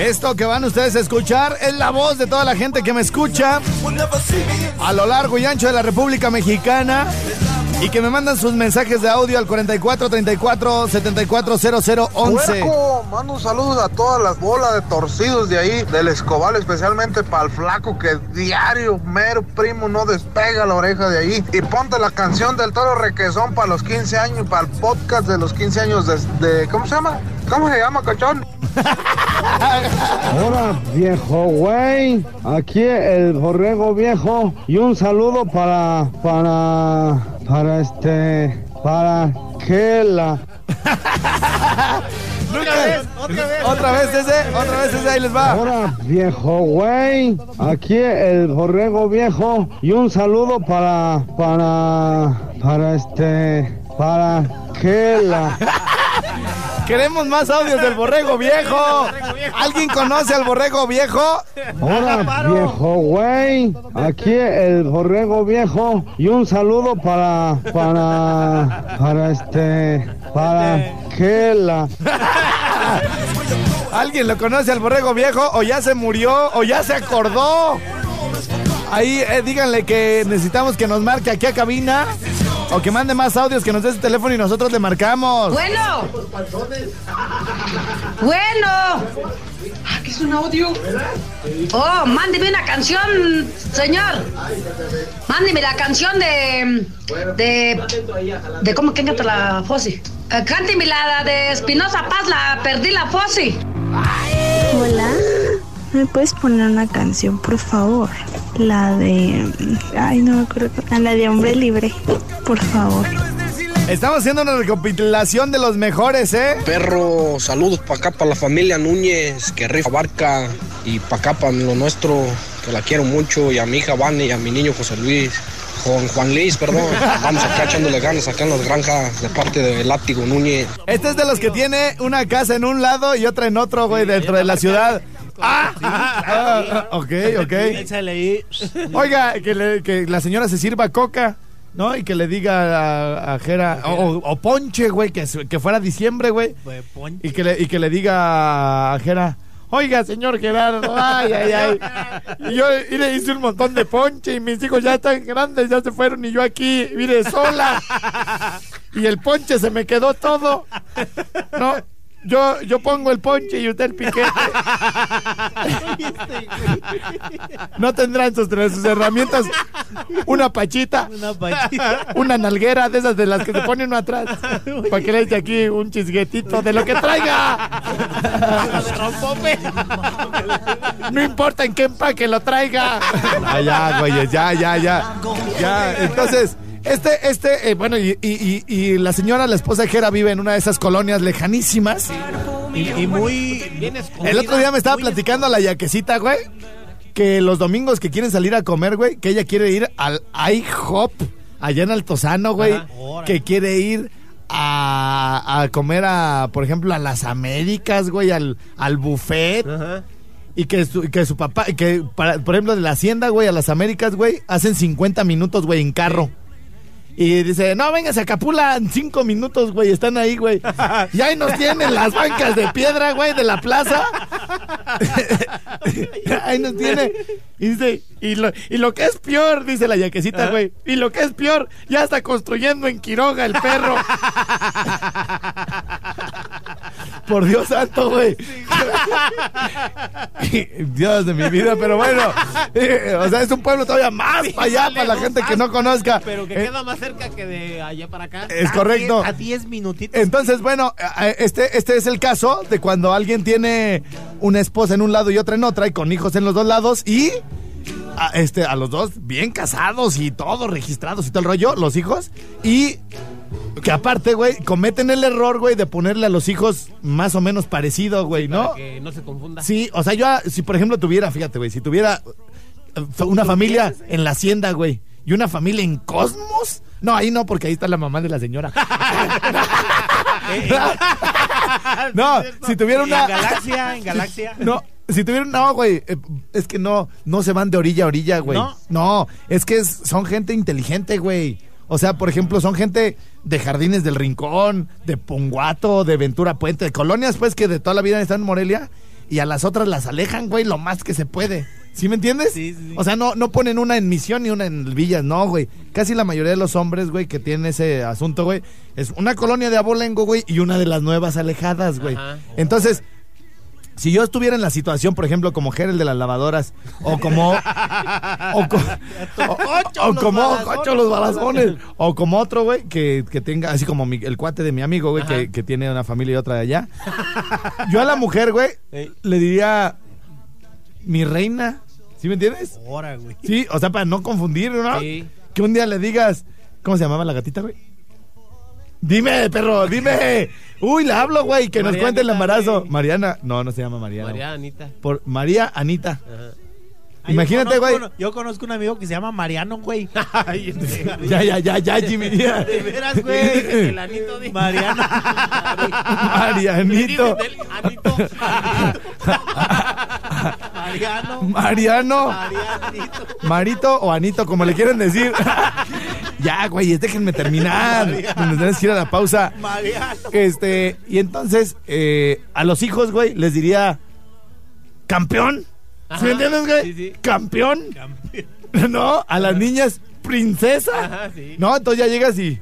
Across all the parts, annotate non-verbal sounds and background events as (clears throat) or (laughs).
Esto que van ustedes a escuchar es la voz de toda la gente que me escucha a lo largo y ancho de la República Mexicana y que me mandan sus mensajes de audio al 44 34 74 0011. Puerco, mando un saludo a todas las bolas de torcidos de ahí, del Escobal, especialmente para el flaco que diario, mero primo, no despega la oreja de ahí. Y ponte la canción del toro requesón para los 15 años, para el podcast de los 15 años de, de- ¿cómo se llama? ¿Cómo se llama, cachón? Hola, viejo güey. Aquí el borrego viejo. Y un saludo para. para. para este. para que la. (laughs) Otra vez, otra vez ese, otra vez ese, ahí les va. Hola, viejo güey. Aquí el borrego viejo. Y un saludo para. para. para este. para que la. (laughs) Queremos más audios del borrego viejo. ¿Alguien conoce al borrego viejo? Hola, viejo güey. Aquí el borrego viejo. Y un saludo para. para. para este. para que la. ¿Alguien lo conoce al borrego viejo? ¿O ya se murió? ¿O ya se acordó? Ahí eh, díganle que necesitamos que nos marque aquí a cabina. O que mande más audios, que nos dé su teléfono y nosotros le marcamos. Bueno. Bueno. Ah, ¿qué es un audio? Oh, mándeme una canción, señor. Mándeme la canción de. de. de cómo que canta la Fossi. Eh, cánteme la de Espinosa Paz, la perdí la Fossi. ¿Me puedes poner una canción, por favor? La de... Ay, no me acuerdo. La de Hombre Libre, por favor. Estamos haciendo una recopilación de los mejores, ¿eh? Perro, saludos para acá, para la familia Núñez, que rifa barca, y para acá, para lo nuestro, que la quiero mucho, y a mi hija Vane, y a mi niño José Luis, Juan, Juan Luis, perdón. (laughs) Vamos acá echándole ganas acá en las granjas de parte de Látigo Núñez. Este es de los que tiene una casa en un lado y otra en otro, güey, dentro de la ciudad. Ah, (laughs) ah, ok, ok. Oiga, que, le- que la señora se sirva coca, ¿no? Y que le diga a, a Jera, o, o ponche, güey, que, fuera diciembre, güey. Y que, le, y que le diga a Jera, oiga, señor Gerardo, ay, ay, ay. Y yo y le hice un montón de ponche y mis hijos ya están grandes, ya se fueron y yo aquí, mire, sola. Y el ponche se me quedó todo. No, yo, yo pongo el ponche y usted el piquete. (laughs) No tendrán sus, sus herramientas una pachita, una nalguera de esas de las que se pone uno atrás. Para que le eche aquí un chisguetito de lo que traiga. No importa en qué empaque lo traiga. Ah, ya, güey, ya, ya, ya. Ya, entonces. Este, este, eh, bueno, y, y- y- y la señora, la esposa de Jera, vive en una de esas colonias lejanísimas. Y, muy bien El otro día me estaba platicando a la yaquecita, güey, que los domingos que quieren salir a comer, güey, que ella quiere ir al IHOP allá en Altozano, güey, Ajá. Que quiere ir a, a comer a, por ejemplo, a las Américas, güey, al, al buffet. Y que su, que su papá, y que para- por ejemplo de la hacienda, güey, a las Américas, güey, hacen 50 minutos, güey, en carro. Y dice, no, véngase a Capula en cinco minutos, güey, están ahí, güey. (laughs) Y ahí nos tienen las bancas de piedra, güey, de la plaza. (laughs) ahí nos tiene. Y dice, y lo, y lo que es peor, dice la yaquecita, güey. Y lo que es peor, ya está construyendo en Quiroga el perro. (laughs) Por Dios santo, güey. Dios de mi vida, pero bueno. o sea, es un pueblo todavía más para allá, para la gente que no conozca. Pero que queda más cerca que de allá para acá. Es correcto. A 10 minutitos. Entonces, bueno, este, este es el caso de cuando alguien tiene una esposa en un lado y otra en otra y con hijos en los dos lados y a, este, a los dos bien casados y todo registrados y todo el rollo, los hijos, y que aparte, güey, cometen el error, güey, de ponerle a los hijos más o menos parecido, güey, ¿no? Para que no se confunda. Sí, o sea, yo, ah, si por ejemplo tuviera, fíjate, güey, si tuviera eh, una familia en la hacienda, güey, y una familia en Cosmos, No, ahí no, porque ahí está la mamá de la señora. (laughs) (laughs) no, si tuviera una. En Galaxia, en Galaxia. (laughs) No, si tuvieran, no, güey, eh, es que no, no se van de orilla a orilla, güey. ¿No? es que es- son gente inteligente, güey. O sea, por ejemplo, son gente de Jardines del Rincón, de Ponguato, de Ventura Puente, de colonias, pues, que de toda la vida están en Morelia, y a las otras las alejan, güey, lo más que se puede. ¿Sí me entiendes? Sí, sí. O sea, no, no ponen una en Misión ni una en Villas, no, güey. Casi la mayoría de los hombres, güey, que tienen ese asunto, güey, es una colonia de abolengo, güey, y una de las nuevas alejadas, güey. Ajá. Entonces, si yo estuviera en la situación, por ejemplo, como Gerel de las lavadoras, o como. (laughs) o, co- o- o como los balazones, o como otro, güey, que, que tenga, así como mi- el cuate de mi amigo, güey, que, que tiene una familia y otra de allá. Yo a la mujer, güey, Ey. le diría. Mi reina. ¿Sí me entiendes? Ahora, güey. Sí, o sea, para no confundir, ¿no? Sí. Que un día le digas. ¿Cómo se llamaba la gatita, güey? Dime, perro, dime. (laughs) Uy, le hablo, güey, que nos cuente el embarazo. güey. Mariana, no, no se llama Mariana. María. Anita. Por María Anita. Ajá. Imagínate, yo güey. Yo conozco un amigo que se llama Mariano, güey. (laughs) Ay, (laughs) este, Ya, ya, ya, ya, Jimmy. ya. De veras, güey. El anito de. Mariano. Marianito. Anito. Mariano. Mariano. Marianito. Marito o Anito, como le quieren decir. (laughs) ya, güey, déjenme terminar. Nos tenemos que ir a la pausa. Mariano. Este, y entonces, eh, a los hijos, güey, les diría, campeón. ¿Sí Ajá, entiendes, güey? sí, sí. Campeón. (laughs) No, a las niñas, princesa. Ajá, sí. No, entonces ya llegas y,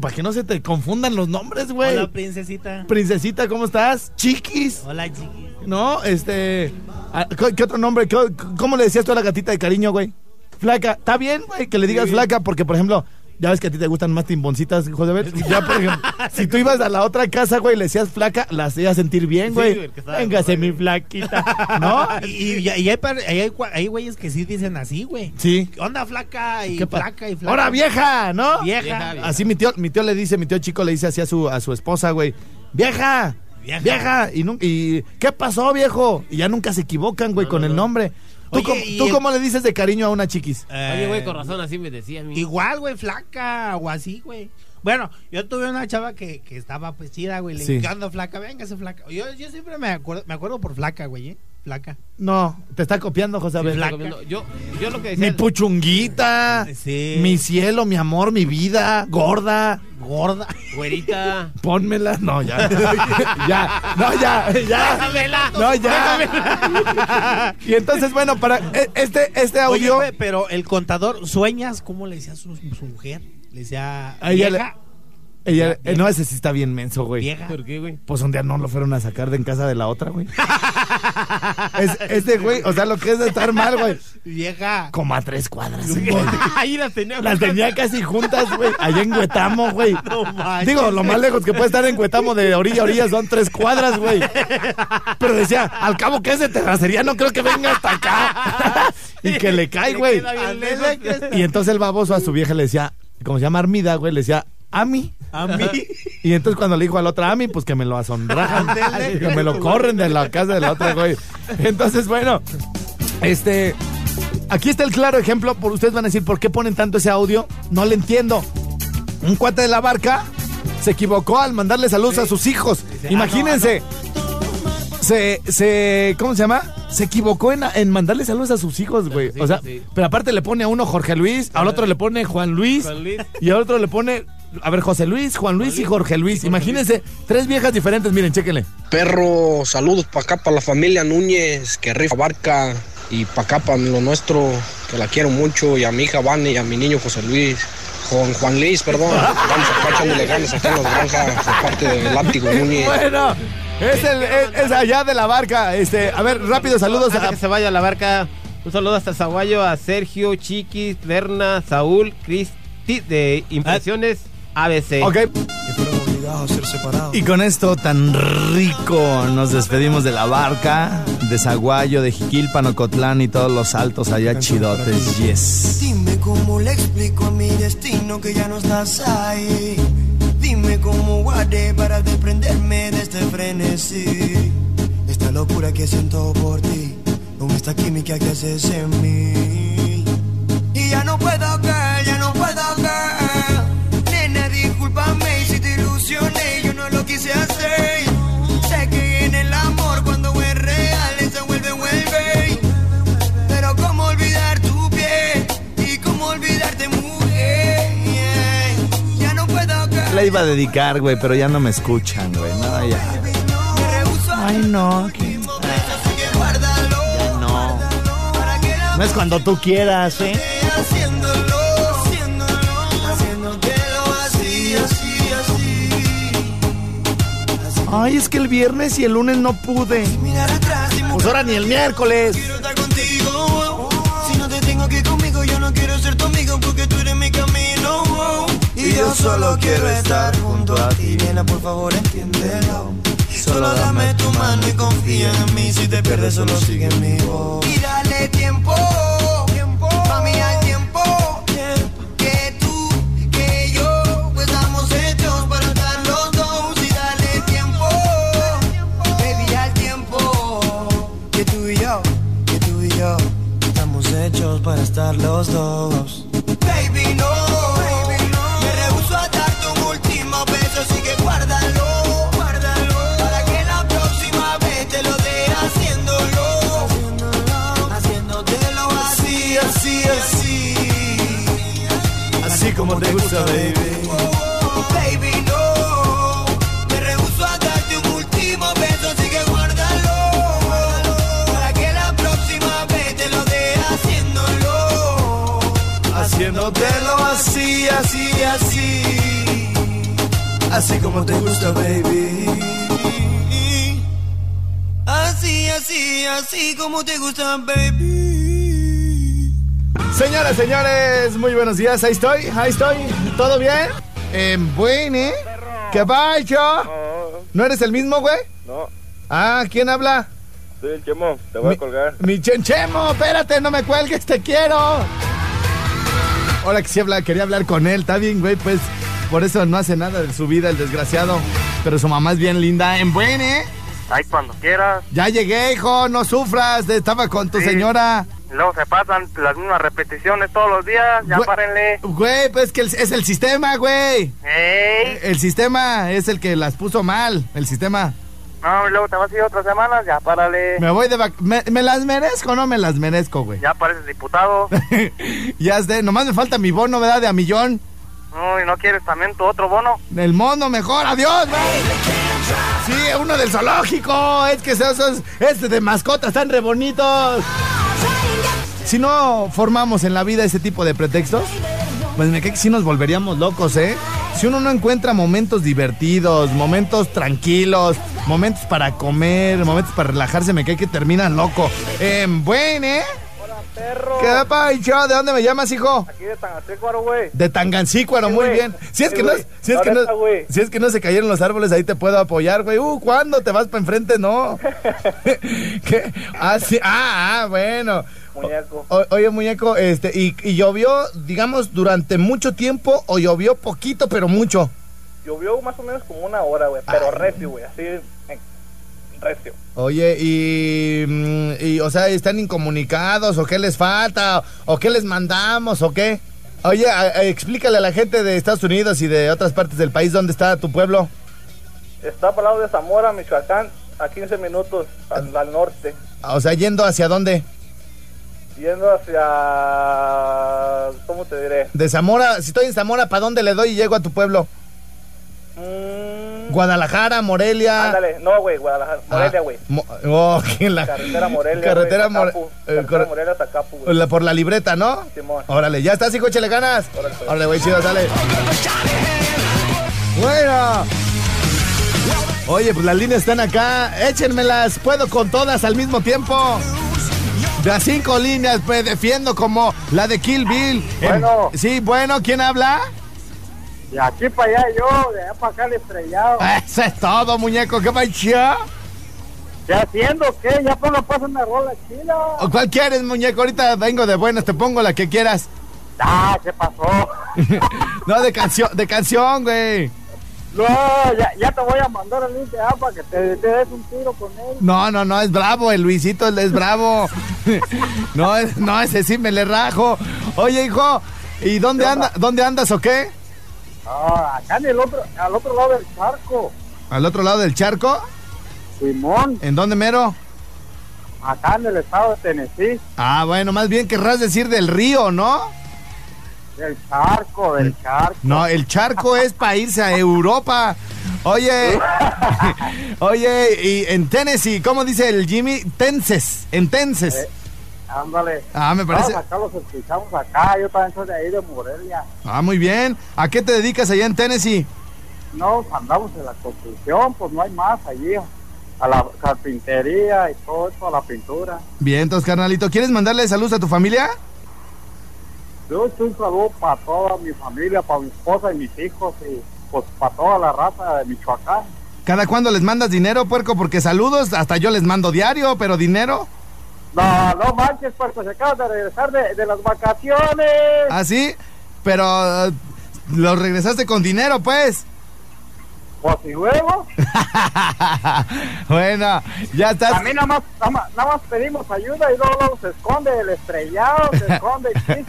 para que no se te confundan los nombres, güey. Hola, princesita. Princesita, ¿cómo estás? Chiquis. Hola, chiqui. No, este. ah, ¿Qué qué otro nombre? ¿Qué- ¿Cómo le decías tú a la gatita de cariño, güey? Flaca. Está bien, güey, que le digas flaca, porque, por ejemplo, ya ves que a ti te gustan más timboncitas, hijo de ver. (laughs) Ya, por ejemplo, si tú ibas a la otra casa, güey, y le decías flaca, la hacías sentir bien, Sí, güey. estaba Véngase, mi flaquita. (laughs) ¿No? Y, y- y hay, par- hay, hay güeyes que sí dicen así, güey. Sí. ¿Qué onda, flaca? Y ¿Qué pa- flaca y flaca. ¡Hora vieja! ¿no? Vieja. Vieja, vieja. Así mi tío, mi tío le dice, mi tío chico le dice así a su, a su esposa, güey. ¡Vieja! Vieja. ¡Vieja! Y, y ¿qué pasó, viejo? Y ya nunca se equivocan, güey, No, con no, el no. nombre. ¿Tú, Oye, cómo, y tú el- cómo le dices de cariño a una chiquis? Eh, Oye, güey, con razón, así me decía a mí. Igual, güey, flaca o así, güey. Bueno, yo tuve una chava que, que estaba pues chida, güey. Le Sí. dije, ¿qué onda, flaca? Véngase, flaca. Yo, yo siempre me acuerdo, me acuerdo por flaca, güey, ¿eh? Flaca. No, te está copiando, José Sí, Abel. comiendo. Yo, yo lo que decía. Mi puchunguita, Sí. mi cielo, mi amor, mi vida, gorda, Gorda. Güerita. pónmela. No, ya. (laughs) ya, no, ya, ya. Déjamela. No, ya. y entonces, bueno, para e- este, este audio. pero el contador, ¿sueñas? ¿Cómo le decía a su, su mujer? Le decía, A ella vieja, ella- eh, no, ese sí está bien menso, güey. vieja. ¿Por qué, güey? Pues un día no lo fueron a sacar de en casa de la otra, güey. (laughs) es, este güey, o sea, lo que es de estar mal, güey. Vieja. Como a tres cuadras. (laughs) Ahí las tenía. Las tenía casi juntas, güey. Allá en Huetamo, güey. No manches. Digo, lo más lejos que puede estar en Huetamo de orilla a orilla son tres cuadras, güey. Pero decía, al cabo que es de terracería, no creo que venga hasta acá. (laughs) y que le cae, güey. Y entonces el baboso a su vieja le decía, como se llama Armida, güey, le decía, Ami. A mí. Y entonces cuando le dijo a la otra Ami, pues que me lo. Ándale. (laughs) que me lo corren de la casa de la otra, güey. Entonces, bueno, este. Aquí está el claro ejemplo. Por, ustedes van a decir, ¿por qué ponen tanto ese audio? No le entiendo. Un cuate de la barca se equivocó al mandarle saludos a sus hijos. Dice, Imagínense. Se, se, ¿cómo se llama? Se equivocó en, en mandarle saludos a sus hijos, güey. O sea, sí. pero aparte le pone a uno Jorge Luis, al otro le pone Juan Luis, Juan Luis. y al otro le pone, a ver, José Luis, Juan Luis y Jorge Luis. Imagínense, tres viejas diferentes, miren, chéquenle. Perro, saludos para acá, para la familia Núñez, que rifa barca, y para acá, para lo nuestro, que la quiero mucho, y a mi hija Vane, y a mi niño José Luis, Juan, Juan Luis, perdón, (laughs) vamos acá echándole ganas acá en las granjas, de parte del látigo Núñez. Bueno, es, el, es, es allá de la barca. Este, a ver, rápido, saludos Antes a. que se vaya a la barca, un saludo hasta Zaguayo, a Sergio, Chiquis, Berna, Saúl, Cristi de Impresiones ABC. Ok. Y con esto tan rico nos despedimos de la barca, de Zaguayo, de Jiquilpan, Ocotlán y todos los altos allá chidotes. Yes. Dime cómo le explico a mi destino que ya no estás ahí. Dime cómo guardé para desprenderme de este frenesí. Esta locura que siento por ti, con esta química que haces en mí. Y ya no puedo, girl, quise hacer. Sé que en el amor cuando es real se vuelve, vuelve. Pero cómo olvidar tu piel y cómo olvidarte mujer. Ya no puedo caer. La iba a dedicar, güey, pero ya no me escuchan, güey. No, ya. Ay, no. guárdalo. Ya no. No es cuando tú quieras, ¿eh? Ay, es que el viernes y el lunes no pude. Pues ahora ni el miércoles. quiero estar contigo. Si no te tengo aquí conmigo, yo no quiero ser tu amigo porque tú eres mi camino. Y yo solo quiero estar junto a ti. Nena, por favor, entiéndelo. Solo dame tu mano y confía en mí. Si te pierdes, solo sigue mi voz. Hechos para estar los dos. Baby, no, baby, no. Me rehuso a darte un último beso, así que guárdalo, guárdalo. Para que la próxima vez te lo dé haciéndolo, haciéndotelo así, así, así. Así como te gusta. Baby, así, así, así. Así como te gusta, baby. Así, así, así como te gusta, baby. Señoras, señores, muy buenos días. Ahí estoy, ahí estoy. ¿Todo bien? En buen, ¿eh? ¿Qué pasa? ¿No eres el mismo, güey? No, Ah, ¿quién habla? soy el Chemo, te voy Mi- a colgar. Mi chenchemo, espérate, no me cuelgues, te quiero. Ahora que sí habla, quería hablar con él, está bien, güey, pues por eso no hace nada de su vida, el desgraciado. Pero su mamá es bien linda, en buen, ¿eh? Ay, cuando quieras. Ya llegué, hijo, no sufras, estaba con tu Sí. señora. Luego se pasan las mismas repeticiones todos los días, ya Güey. párenle. Güey, pues que el- es el sistema, güey. ¡Ey! El sistema es el que las puso mal, el sistema. No, y luego te vas a ir otras semanas, ya párale. Me voy de vac... ¿Me, me las merezco o no me las merezco, güey? Ya pareces diputado. (laughs) ya sé, nomás me falta mi bono, ¿verdad? De a millón. No, y no quieres también tu otro bono. El mono mejor, adiós, güey. Sí, uno del zoológico. Es que esos, esos este de mascotas están re bonitos. Si no formamos en la vida ese tipo de pretextos, pues me cae que sí nos volveríamos locos, ¿eh? Si uno no encuentra momentos divertidos, momentos tranquilos, momentos para comer, momentos para relajarse, me cae que termina loco. Eh, buen, ¿eh? Perro. ¿Qué pacho? ¿De dónde me llamas, hijo? Aquí de Tangancícuaro, güey. De Tangancícuaro, Sí, muy bien. Si es, Sí, que no, si, es que no, si es que no se cayeron los árboles, ahí te puedo apoyar, güey. Uh, ¿cuándo te vas para enfrente? No. (laughs) ¿Qué? Ah, sí. Ah, ah, bueno. Muñeco. O- oye, muñeco, este, y, y llovió, digamos, durante mucho tiempo o llovió poquito, pero mucho. Llovió más o menos como una hora, güey, pero recio, güey, así, recio. Oye, y, mm, y, o sea, ¿están incomunicados o qué les falta o qué les mandamos o qué? Oye, a- a- explícale a la gente de Estados Unidos y de otras partes del país dónde está tu pueblo. Está para lado de Zamora, Michoacán, a 15 minutos al, al norte, O sea, yendo hacia dónde? yendo hacia, ¿cómo te diré? De Zamora, si estoy en Zamora, ¿para dónde le doy y llego a tu pueblo? Mm, Guadalajara, Morelia. ándale, no, güey, Guadalajara, Morelia, güey. Mo- oh, (laughs) la- Carretera Morelia, Carretera güey, More- Zacapu. eh, Carretera Morelia, Zacapu, güey. la- por la libreta, ¿no? Simón. Órale, ya estás, hijo, échale ganas. Órale, pues. Órale, güey, chido, dale. Bueno. Oye, pues las líneas están acá. Échenmelas. Puedo con todas al mismo tiempo. A cinco líneas, me defiendo como la de Kill Bill. Bueno. Sí, bueno, ¿quién habla? De aquí para allá yo, de allá para acá el estrellado. (laughs) Eso es todo, muñeco. ¿Qué pacha? ¿Qué haciendo? ¿Qué? Ya pongo pues una rola chila. ¿O ¿Cuál quieres, muñeco? Ahorita vengo de buenas, te pongo la que quieras. Ah, ¿qué pasó? (laughs) no, de canción, de canción, güey. No, ya, ya te voy a mandar el link de APA para que te, te des un tiro con él. No, no, no, es bravo, el Luisito es bravo. (laughs) no, es- no, ese sí me le rajo. Oye, hijo, ¿y dónde, anda, dónde andas o qué? Ah, acá en el otro, al otro lado del charco. ¿Al otro lado del charco? Simón. ¿En dónde mero? Acá en el estado de Tennessee. Ah, bueno, más bien querrás decir del río, ¿no? Del charco, del charco. No, el charco es para irse a Europa. Oye, (laughs) oye, y en Tennessee, ¿cómo dice el Jimmy? Tenses, en Tenses. Eh, ándale. Ah, me parece- Todos acá los escuchamos acá. Yo también soy de ahí, de Morelia. Ah, muy bien. ¿A qué te dedicas allá en Tennessee? No, andamos en la construcción, pues no hay más allí. A la carpintería y todo eso, a la pintura. Bien, entonces, carnalito, ¿quieres mandarle saludos a tu familia? Yo estoy un saludo para toda mi familia, para mi esposa y mis hijos y pues para toda la raza de Michoacán. ¿Cada cuándo les mandas dinero, puerco? Porque saludos, hasta yo les mando diario, pero dinero. No, no manches, puerco, se acaba de regresar de, de las vacaciones. ¿Ah, sí? Pero eh, los regresaste con dinero, pues. Pues y luego, (laughs) bueno, ya estás. a mí nada más, nada más, nada más pedimos ayuda y luego, luego se esconde el estrellado, se esconde el.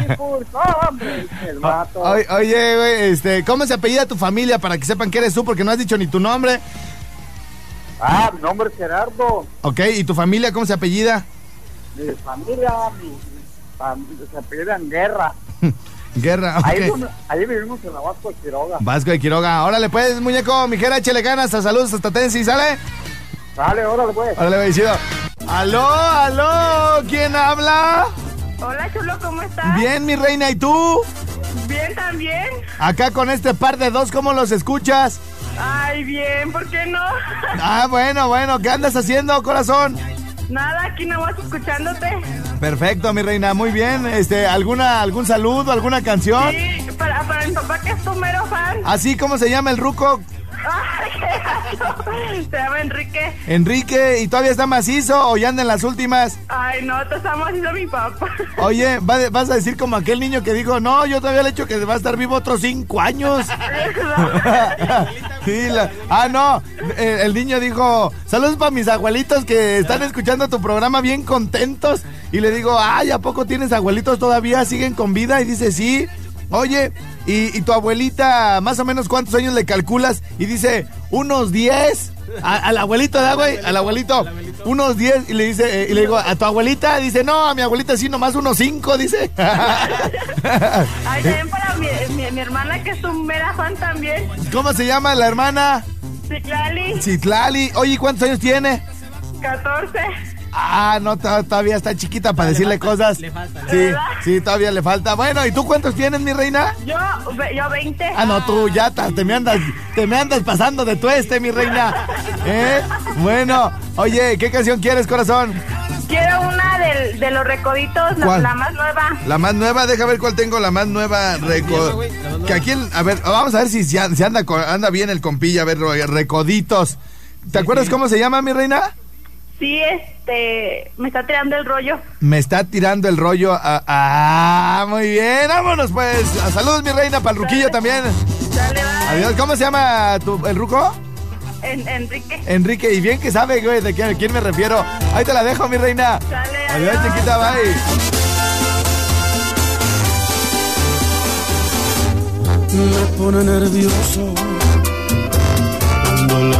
No, hombre, el vato. O- oye, güey, este, ¿cómo se apellida tu familia para que sepan que eres tú? Porque no has dicho ni tu nombre. Ah, mi nombre es Gerardo. Ok, ¿y tu familia cómo se apellida? Mi familia, mi, mi fam- se apellidan Guerra. (laughs) Guerra, ok. Ahí, vivimos- ahí vivimos en la Vasco de Quiroga. Vasco de Quiroga. Órale, pues, muñeco, mijera, échale ganas. A saludos hasta Tennessee, ¿sale? Dale, órale, pues. Órale, bendecido. ¡Aló, aló! ¿Quién habla? Hola, chulo, ¿cómo estás? Bien, mi reina, ¿y tú? Bien, también. Acá con este par de dos, ¿cómo los escuchas? Ay, bien, ¿por qué no? (laughs) Ah, bueno, bueno, ¿qué andas haciendo, corazón? Nada, aquí nomás escuchándote. Perfecto, mi reina, muy bien. Este, ¿alguna, algún saludo, alguna canción? Sí, para, para mi papá que es tu mero fan. Así como se llama el ruco, Ay. Se llama Enrique. Enrique, ¿y todavía está macizo o ya anda en las últimas? Ay, no, te estamos haciendo mi papá. Oye, va- vas a decir como aquel niño que dijo, no, yo todavía le he hecho que va a estar vivo otros cinco años. Sí, la- ah, no, el niño dijo, saludos para mis abuelitos que están escuchando tu programa bien contentos. Y le digo, ay, ¿a poco tienes abuelitos todavía? ¿Siguen con vida? Y dice, sí. Oye, ¿y, y tu abuelita más o menos cuántos años le calculas? Y dice, unos 10. A- Al abuelito, ¿da, güey? Al abuelito. Unos 10. Y le dice, eh, y le digo, ¿a tu abuelita? Dice, no, a mi abuelita sí, nomás unos 5, dice. (laughs) Ay, también para mi, mi, mi hermana que es tu mera fan también. ¿Cómo se llama la hermana? Citlali, Citlali. Oye, ¿y ¿cuántos años tiene? 14. Ah, no, to- todavía está chiquita para decirle cosas. le falta, sí, sí, todavía le falta. Bueno, ¿y tú cuántos tienes, mi reina? Yo, yo 20. Ah, no, tú ya te me andas, te me andas pasando de tueste, mi reina. ¿Eh? Bueno, oye, ¿qué canción quieres, corazón? Quiero una del- de los recoditos, la, ¿Cuál? la más nueva. La más nueva, deja ver cuál tengo, la más nueva. reco- que aquí, el- a ver, vamos a ver si, si an- si anda, anda bien el compilla, a ver, recoditos. ¿Te acuerdas cómo se llama, mi reina? Sí, este, me está tirando el rollo. Me está tirando el rollo. a- ah, muy bien. Vámonos, pues. A Saludos, mi reina, para el ruquillo también. Dale. Adiós. ¿Cómo se llama tu, el ruco? En- Enrique. Enrique. Y bien que sabe, güey, de quién, a quién me refiero. Ahí te la dejo, mi reina. Dale, Adiós, adiós. chiquita. Bye. me pone nervioso cuando la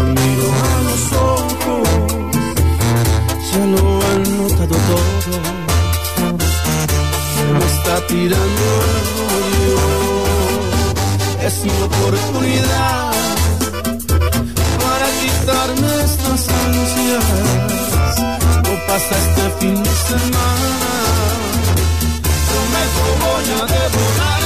Ya lo han notado todo. Se me está tirando el rollo. Es mi oportunidad para quitarme estas ansias. No pasa este fin de semana. Prometo voy a devorarla.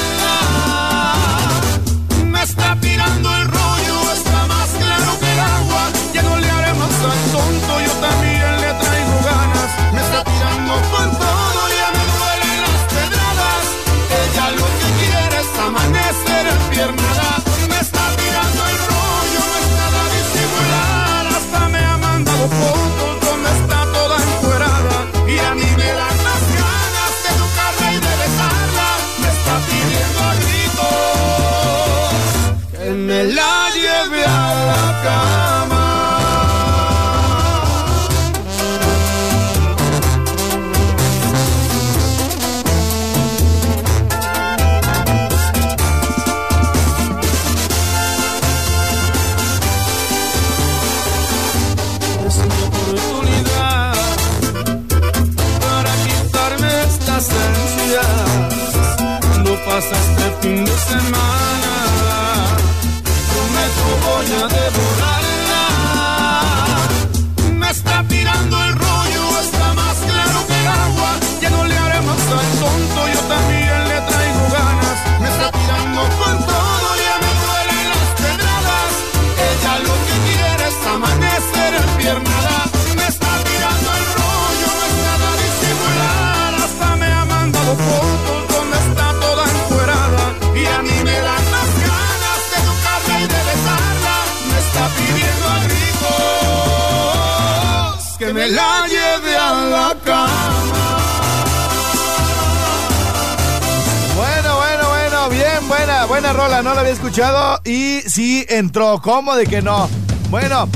Buena, rola, no la había escuchado y sí entró, ¿cómo de que no? Bueno,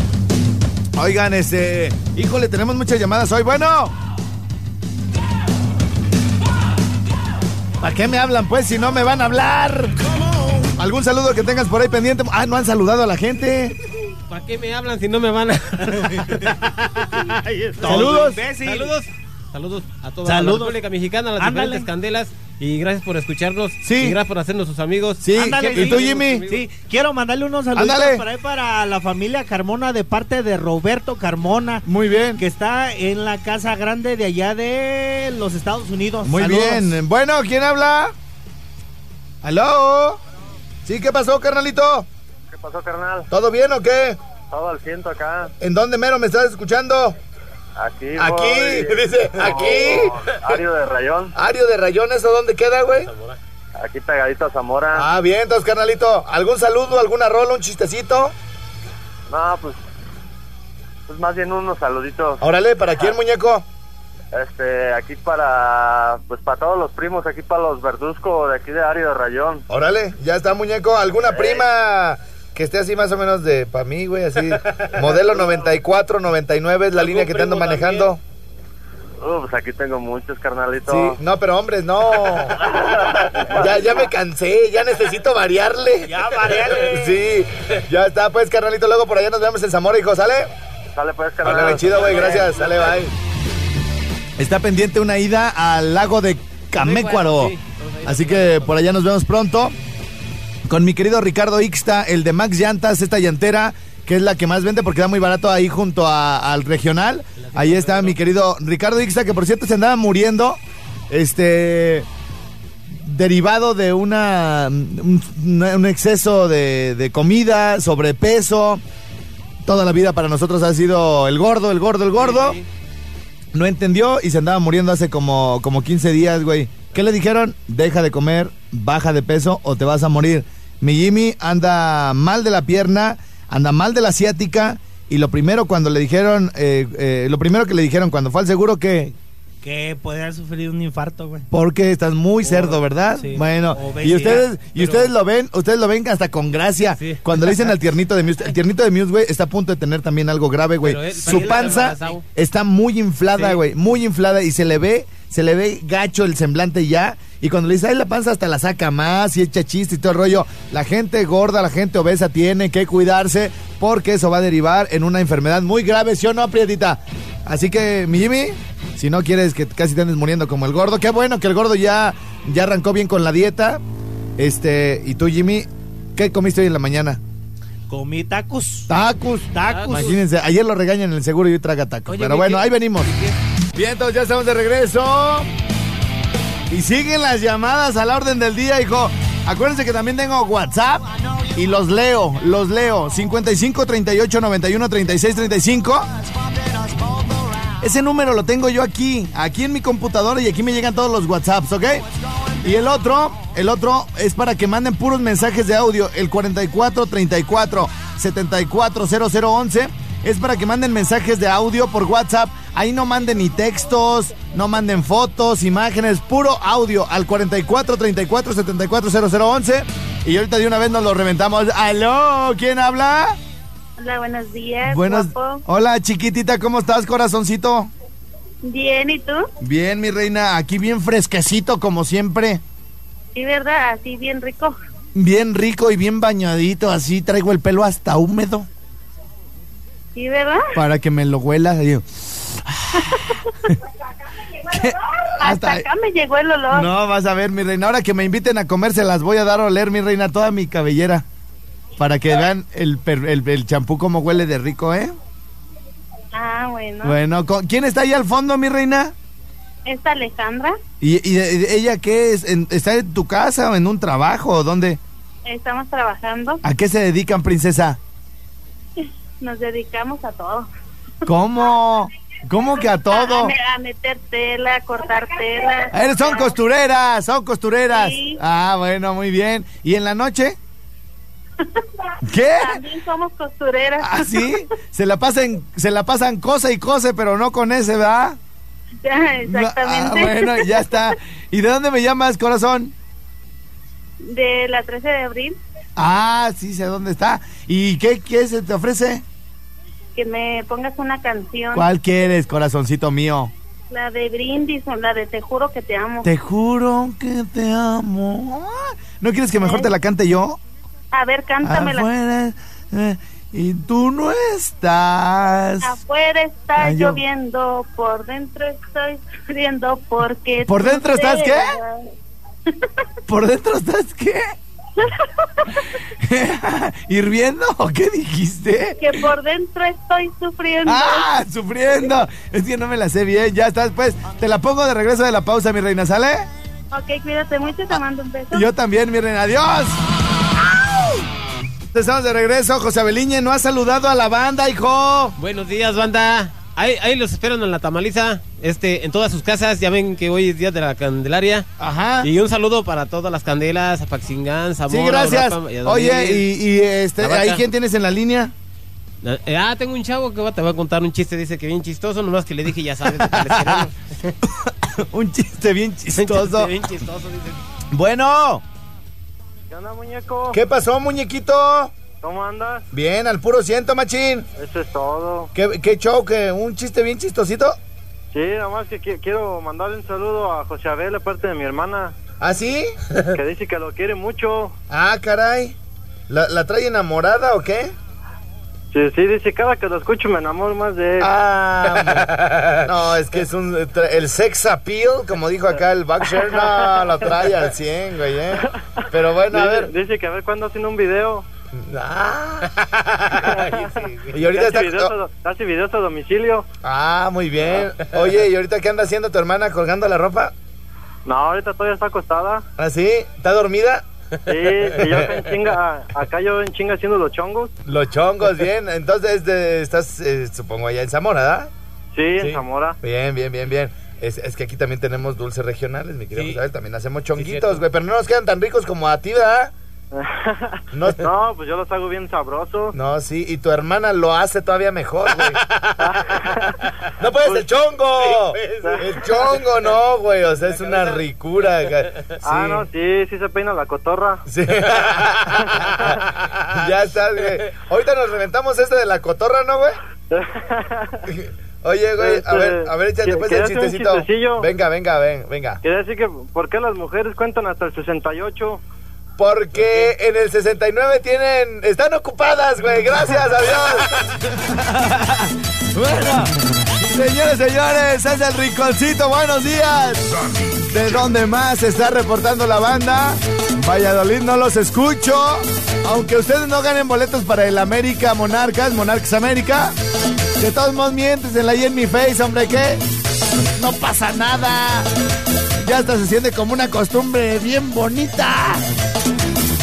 oigan, este, híjole, tenemos muchas llamadas hoy, bueno. ¿Para qué me hablan pues si no me van a hablar? ¿Algún saludo que tengas por ahí pendiente? Ah, no han saludado a la gente. ¿Para qué me hablan si no me van a.? (laughs) Saludos. Saludos. Saludos a toda Saludos. la República Mexicana, a las Ándale. diferentes candelas. Y gracias por escucharnos. Sí. Y gracias por hacernos sus amigos. Sí, Ándale, ¿y tú. Jimmy? Sí, quiero mandarle unos saludos Ándale. para ahí para la familia Carmona de parte de Roberto Carmona, Muy bien. que está en la casa grande de allá de los Estados Unidos. Muy Saludos. bien. Bueno, ¿quién habla? ¿Aló? ¿Sí? ¿Qué pasó, carnalito? ¿Qué pasó, carnal? ¿Todo bien o qué? Todo al ciento acá. ¿En dónde mero me estás escuchando? Aquí. Aquí, voy. dice, aquí. Ario de Rayón. Ario de Rayón, ¿eso dónde queda, güey? Aquí pegadito a Zamora. Ah, bien, entonces, carnalito. ¿Algún saludo, alguna rola, un chistecito? No, pues. Pues más bien unos saluditos. Órale, ¿para quién, muñeco? Este, aquí para. Pues para todos los primos, aquí para los Verduzco de aquí de Ario de Rayón. Órale, ya está, muñeco. ¿Alguna prima que esté así más o menos de, para mí, güey, así? Modelo 94, 99 es la línea que te ando manejando. Uh, pues aquí tengo muchos, carnalitos. Sí, no, pero hombres, no. (laughs) Ya, ya me cansé, ya necesito variarle. Ya, variarle. Sí, ya está, pues, carnalito. Luego por allá nos vemos en Zamora, hijo, ¿sale? Sale pues, carnal. Órale, chido, güey, gracias. Sale, bye. Está pendiente una ida al lago de Camécuaro. Así que por allá nos vemos pronto. Con mi querido Ricardo Ixta, el de Max Llantas, esta llantera, que es la que más vende porque da muy barato ahí junto a- al regional. Ahí está mi querido Ricardo Ixta, que por cierto se andaba muriendo. Este. Derivado de una. un, un exceso de, de comida, sobrepeso. Toda la vida para nosotros ha sido el gordo, el gordo, el gordo. No entendió y se andaba muriendo hace como, como 15 días, güey. ¿Qué le dijeron? Deja de comer, baja de peso o te vas a morir. Mi Jimmy anda mal de la pierna, anda mal de la asiática y lo primero cuando le dijeron, eh, eh, lo primero que le dijeron cuando fue al seguro que, Que puede haber sufrido un infarto, güey. porque estás muy cerdo, ¿verdad? sí. Bueno, y ustedes, y pero- ustedes lo ven, ustedes lo ven hasta con gracia. Sí. Cuando le dicen al tiernito de Muse, el tiernito de Muse, güey, está a punto de tener también algo grave, güey. Él- Su panza está muy inflada, Sí. güey, muy inflada y se le ve, se le ve gacho el semblante ya. Y cuando le dice, ay, la panza hasta la saca más y echa chiste y todo el rollo. La gente gorda, la gente obesa tiene que cuidarse porque eso va a derivar en una enfermedad muy grave, ¿sí o no, Prietita? Así que, mi Jimmy, si no quieres que casi te andes muriendo como el gordo, qué bueno que el gordo ya, ya arrancó bien con la dieta. Este, y tú, Jimmy, ¿qué comiste hoy en la mañana? Comí tacos. Tacos. Tacos. Imagínense, ayer lo regañan en el seguro y hoy traga tacos. Oye, Pero ¿qué- bueno, qué- ahí venimos. Bien, entonces ya estamos de regreso. Y siguen las llamadas a la orden del día, hijo. Acuérdense que también tengo WhatsApp y los leo, los leo. 55 38 91 36 35. Ese número lo tengo yo aquí, aquí en mi computadora y aquí me llegan todos los WhatsApps, ¿ok? Y el otro, el otro es para que manden puros mensajes de audio, el 44 34 74 0011 es para que manden mensajes de audio por WhatsApp. Ahí no manden ni textos, no manden fotos, imágenes, puro audio al 44 34 74 0011 y ahorita de una vez nos lo reventamos. ¿Aló? ¿Quién habla? Hola, buenos días. Guapo. Hola, chiquitita, ¿cómo estás, corazoncito? Bien, ¿y tú? Bien, mi reina, aquí bien fresquecito como siempre. Sí, ¿verdad? Así bien rico. Bien rico y bien bañadito, así traigo el pelo hasta húmedo Sí, ¿verdad? para que me lo huelas. y yo, Hasta acá me llegó el olor. No, vas a ver, mi reina. Ahora que me inviten a comer, se las voy a dar a oler, mi reina, toda mi cabellera. Para que vean el per- el el champú como huele de rico, ¿eh? Ah, bueno. Bueno, ¿con- ¿quién está ahí al fondo, mi reina? ¿Esta Alejandra? ¿Y, y- y ella qué es? ¿En- ¿Está en tu casa o en un trabajo? o ¿Dónde? Estamos trabajando. ¿A qué se dedican, princesa? Nos dedicamos a todo. ¿Cómo? ¿Cómo que a (laughs) todo? A, me- a meter tela, a cortar tela. Eh, son costureras, son costureras. Sí. Ah, bueno, muy bien. ¿Y en la noche? (laughs) ¿Qué? También somos costureras. ¿Ah, sí? Se la pasan, se la pasan cosa y cose, pero no con ese, ¿verdad? Ya, (laughs) Exactamente. Ah, bueno, ya está. ¿Y de dónde me llamas, corazón? De la 13 de abril, Ah, sí, sé dónde está. ¿Y qué, qué se te ofrece? Que me pongas una canción. ¿Cuál quieres, corazoncito mío? La de Brindis o la de Te juro que te amo. Te juro que te amo. ¿No quieres que mejor te la cante yo? A ver, cántamela. Afuera, eh, y tú no estás. Afuera está Ah, yo- lloviendo, por dentro estoy sufriendo porque... ¿Por dentro estás qué? (laughs) ¿Por dentro estás qué? (laughs) ¿Hirviendo qué dijiste? Que por dentro estoy sufriendo. ¡Ah! Sufriendo. Es que no me la sé bien. Ya estás, pues. Te la pongo de regreso de la pausa, mi reina. ¿Sale? Ok, cuídate mucho, te mando un beso. Yo también, mi reina. ¡Adiós! Estamos de regreso. José Abeliñe no ha saludado a la banda, hijo. Buenos días, banda. Ahí, ahí los esperan en la tamaliza, este, en todas sus casas. Ya ven que hoy es día de la Candelaria. Ajá. Y un saludo para todas las candelas, a Paxingán, Zamora, Sí, gracias. Europa, Valladolid, Oye, y, y, este. ¿ahí quién tienes en la línea? Eh, ah, tengo un chavo que va- te va a contar un chiste, dice que bien chistoso, nomás que le dije, ya sabes. de (laughs) (laughs) un chiste bien chistoso. Un chiste bien chistoso, dice. Bueno, ¿Qué onda, muñeco? ¿qué pasó, muñequito? ¿Cómo andas? Bien, al puro ciento, machín. Eso es todo. ¿Qué, qué show? ¿Qué, ¿Un chiste bien chistosito? Sí, nada más que qui- quiero mandarle un saludo a José Abel, de parte de mi hermana. ¿Ah, sí? (laughs) que dice que lo quiere mucho. Ah, caray. ¿La, la trae enamorada o qué? Sí, sí, dice, cada que lo escucho me enamoro más de él. Ah, (laughs) no, es que es un... El sex appeal, como dijo acá el Buckshare, no, lo trae al 100, güey, ¿eh? Pero bueno, a dice, ver. dice que a ver cuándo hacen un video. (laughs) Y ahorita está- videos, a, hace videos a domicilio. Ah, muy bien. Oye, ¿y ahorita qué anda haciendo tu hermana colgando la ropa? No, ahorita todavía está acostada. ¿Ah, sí? ¿Está dormida? Sí, y yo acá en chinga, acá yo en chinga haciendo los chongos. Los chongos, bien. Entonces, de- estás, eh, supongo, allá en Zamora, ¿verdad? Sí, en Zamora. Bien, bien, bien, bien. Es, es que aquí también tenemos dulces regionales, mi querido Sí. José Abel, También hacemos chonguitos, güey, pero no nos quedan tan ricos como a ti, ¿verdad? No, No, (laughs) pues yo los hago bien sabrosos. no, sí, y tu hermana lo hace todavía mejor, güey. no puedes el chongo. El chongo, no, güey. O sea, es una ricura. (laughs) Sí. Ah, no, sí, sí se peina la cotorra. Sí. (laughs) ya estás, güey. Ahorita nos reventamos este de la cotorra, ¿no, güey? Oye, güey, a Este, ver, a ver, échate ¿qué- pues el un chistecito. chistecillo? Venga, venga, ven, venga. Quiere decir que, ¿por qué las mujeres cuentan hasta el 68? Porque en el 69 tienen. Están ocupadas, güey. Gracias, adiós. (laughs) bueno, señores, señores, es el rinconcito. Buenos días. ¿De dónde más se está reportando la banda? Valladolid no los escucho. Aunque ustedes no ganen boletos para el América Monarcas, Monarcas América. De todos modos, miéntesela ahí en mi face, hombre, ¿qué? No pasa nada. Ya hasta se siente como una costumbre bien bonita.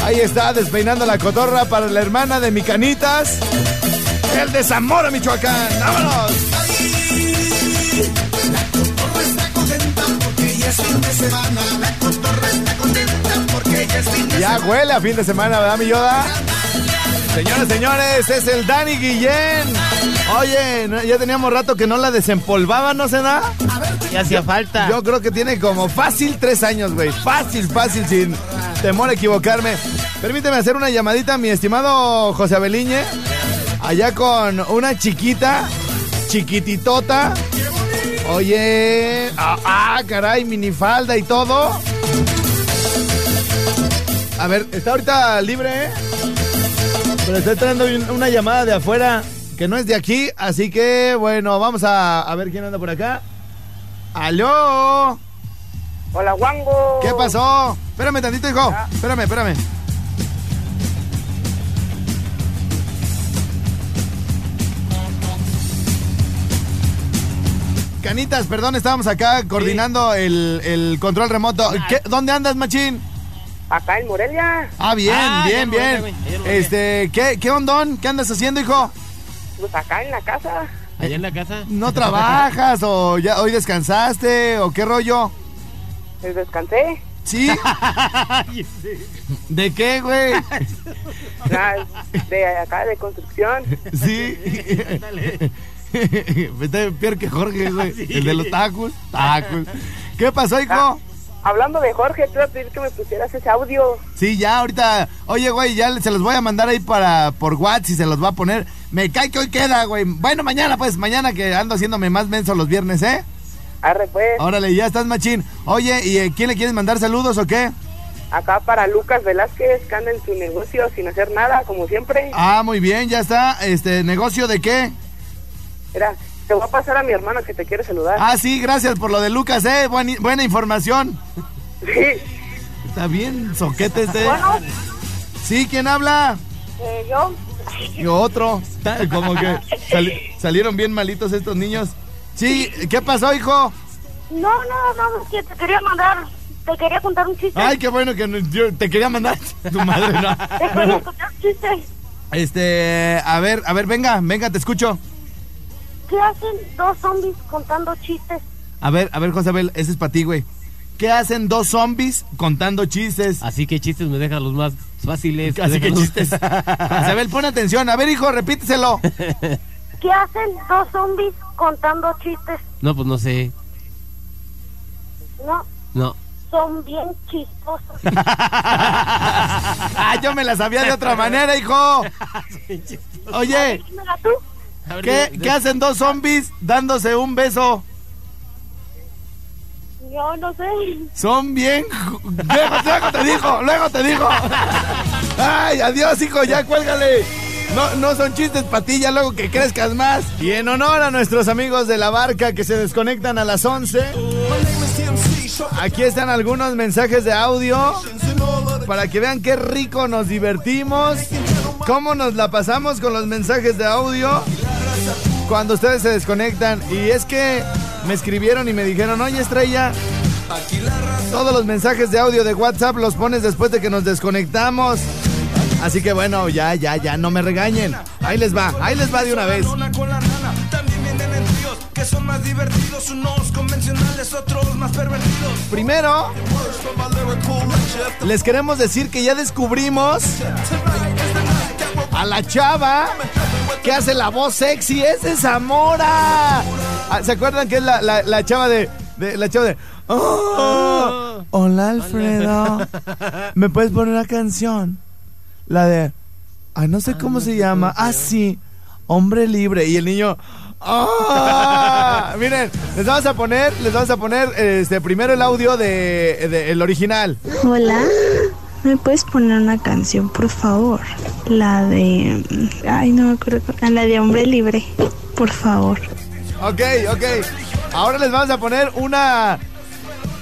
Ahí está, despeinando la cotorra para la hermana de mi canitas. El de Zamora, Michoacán. ¡Vámonos! Ya huele a fin de semana, ¿verdad, mi Yoda? Señores, señores, es el Dani Guillén. Oye, ¿no- ya teníamos rato que no la desempolvaba, ¿no se da? Ya hacía falta. Yo creo que tiene como fácil tres años, güey. Fácil, fácil, sin temor a equivocarme. Permíteme hacer una llamadita, mi estimado José Abeliñe. Allá con una chiquita, chiquititota. Oye, ah, ah, caray, minifalda y todo. A ver, está ahorita libre, ¿eh? Pero estoy trayendo un- una llamada de afuera. que no es de aquí, así que bueno, vamos a, a ver quién anda por acá. ¡Aló! Hola, Wango. ¿Qué pasó? Espérame tantito, hijo. Espérame, espérame. Canitas, perdón, estábamos acá coordinando el, el control remoto. ¿Qué- ¿Dónde andas, machín? Acá en Morelia. Ah, bien, Ah, bien, Morelia, bien. Este, ¿qué, ¿qué ondón? ¿Qué andas haciendo, hijo? Pues acá en la casa. ¿Allá en la casa? ¿No trabajas o ya hoy descansaste o qué rollo? Pues descansé. ¿Sí? (laughs) ¿De qué, güey? Ya, (laughs) de acá de construcción. Sí. (laughs) Vete peor que Jorge, güey. (laughs) El de los tacos. Tacos. ¿Qué pasó, hijo? Hablando de Jorge, te iba a pedir que me pusieras ese audio. Sí, ya ahorita. Oye, güey, ya se los voy a mandar ahí para por WhatsApp y se los va a poner. Me cae que hoy queda, güey. Bueno, mañana, pues, mañana que ando haciéndome más menso los viernes, ¿eh? Arre, pues. Órale, ya estás, machín. Oye, ¿y eh, quién le quieres mandar saludos o qué? Acá para Lucas Velázquez, que anda en su negocio sin hacer nada, como siempre. Ah, muy bien, ya está. Este, ¿negocio de qué? Mira, te voy a pasar a mi hermano que te quiere saludar. Ah, sí, gracias por lo de Lucas, ¿eh? Buena, buena información. Sí. Está bien, soquete este. Bueno. Sí, ¿quién habla? Eh, yo. Y otro. Como que sali- salieron bien malitos estos niños. Sí, ¿qué pasó, hijo? No, no, no, es que te quería mandar, te quería contar un chiste. Ay, qué bueno que no- yo te quería mandar (laughs) tu madre, ¿no? Te quería contar un chiste. Este, a ver, a ver, venga, venga, te escucho. ¿Qué hacen dos zombies contando chistes? A ver, a ver, Josabel, ese es para ti, güey. ¿Qué hacen dos zombies contando chistes? Así que chistes me dejan los más fáciles. Así que chistes. (laughs) Josabel, pon atención. A ver, hijo, repíteselo. ¿Qué hacen dos zombies contando chistes? No, pues no sé. No, No. son bien chistosos. (laughs) Ah, yo me la sabía de otra manera, hijo. (laughs) Oye, Dímela ¿qué, ¿qué hacen dos zombies dándose un beso? Yo no sé. Son bien... (laughs) luego te dijo, luego te dijo. Ay, adiós, hijo, ya cuélgale. No, no son chistes para ti, ya luego que crezcas más. Y en honor a nuestros amigos de la barca que se desconectan a las 11, aquí están algunos mensajes de audio para que vean qué rico nos divertimos, cómo nos la pasamos con los mensajes de audio cuando ustedes se desconectan. Y es que me escribieron y me dijeron, oye estrella, todos los mensajes de audio de WhatsApp los pones después de que nos desconectamos. Así que bueno, ya, ya, ya, no me regañen. Ahí les va, ahí les va de una vez. con la rana. También vienen en tríos que son más divertidos, unos convencionales, otros más pervertidos. Primero, les queremos decir que ya descubrimos a la chava que hace la voz sexy. ¡Es de Zamora! Ah, ¿Se acuerdan que es la, la- la chava de, de- La chava de. "Oh, hola, Alfredo. ¿Me puedes poner una canción? La de. Ay, no sé cómo se llama. Ah, sí. Hombre libre. Y el niño. ¡Ah! (laughs) Miren, les vamos a poner, les vamos a poner este primero el audio de, de- el original. Hola, ¿me puedes poner una canción, por favor? La de... Ay, no me acuerdo. La de Hombre Libre, por favor. Ok, ok. Ahora les vamos a poner una.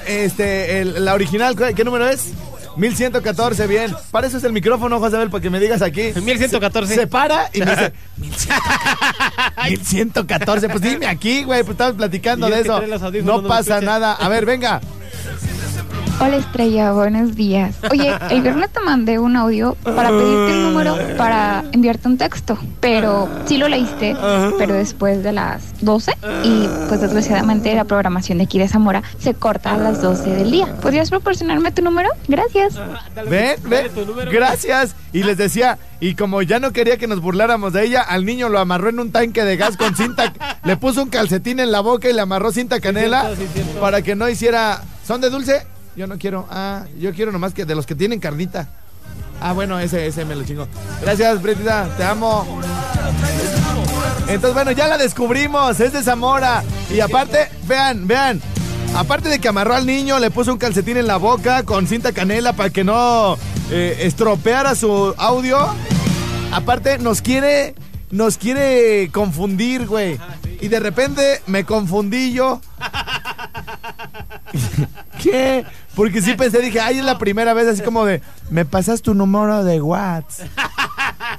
Este, el- la original, ¿qué, número es? 1114, bien. Para eso es el micrófono, José para que me digas aquí. 1114. Se, se para y me dice. (laughs) 1114, pues dime aquí, güey, pues estamos platicando de eso. No pasa nada. A ver, venga. Hola Estrella, buenos días. Oye, el viernes te mandé un audio para pedirte el número para enviarte un texto, pero sí lo leíste, pero después de las 12 y pues desgraciadamente la programación de aquí de Zamora se corta a las 12 del día. ¿Podrías proporcionarme tu número? Gracias. Ven, ven. Gracias. Y les decía, y como ya no quería que nos burláramos de ella, al niño lo amarró en un tanque de gas con cinta, le puso un calcetín en la boca y le amarró cinta canela sí, para que no hiciera. ¿Son de dulce? Yo no quiero. Ah, yo quiero nomás que de los que tienen carnita. Ah, bueno, ese, ese me lo chingo. Gracias, Britita, te amo. Entonces, bueno, ya la descubrimos, es de Zamora. Y aparte, vean, vean, aparte de que amarró al niño, le puso un calcetín en la boca con cinta canela para que no eh, estropeara su audio. Aparte, nos quiere, nos quiere confundir, güey. Y de repente me confundí yo. (laughs) ¿Qué? Porque sí pensé, dije, ay, es la primera vez así como de, me pasas tu número de WhatsApp.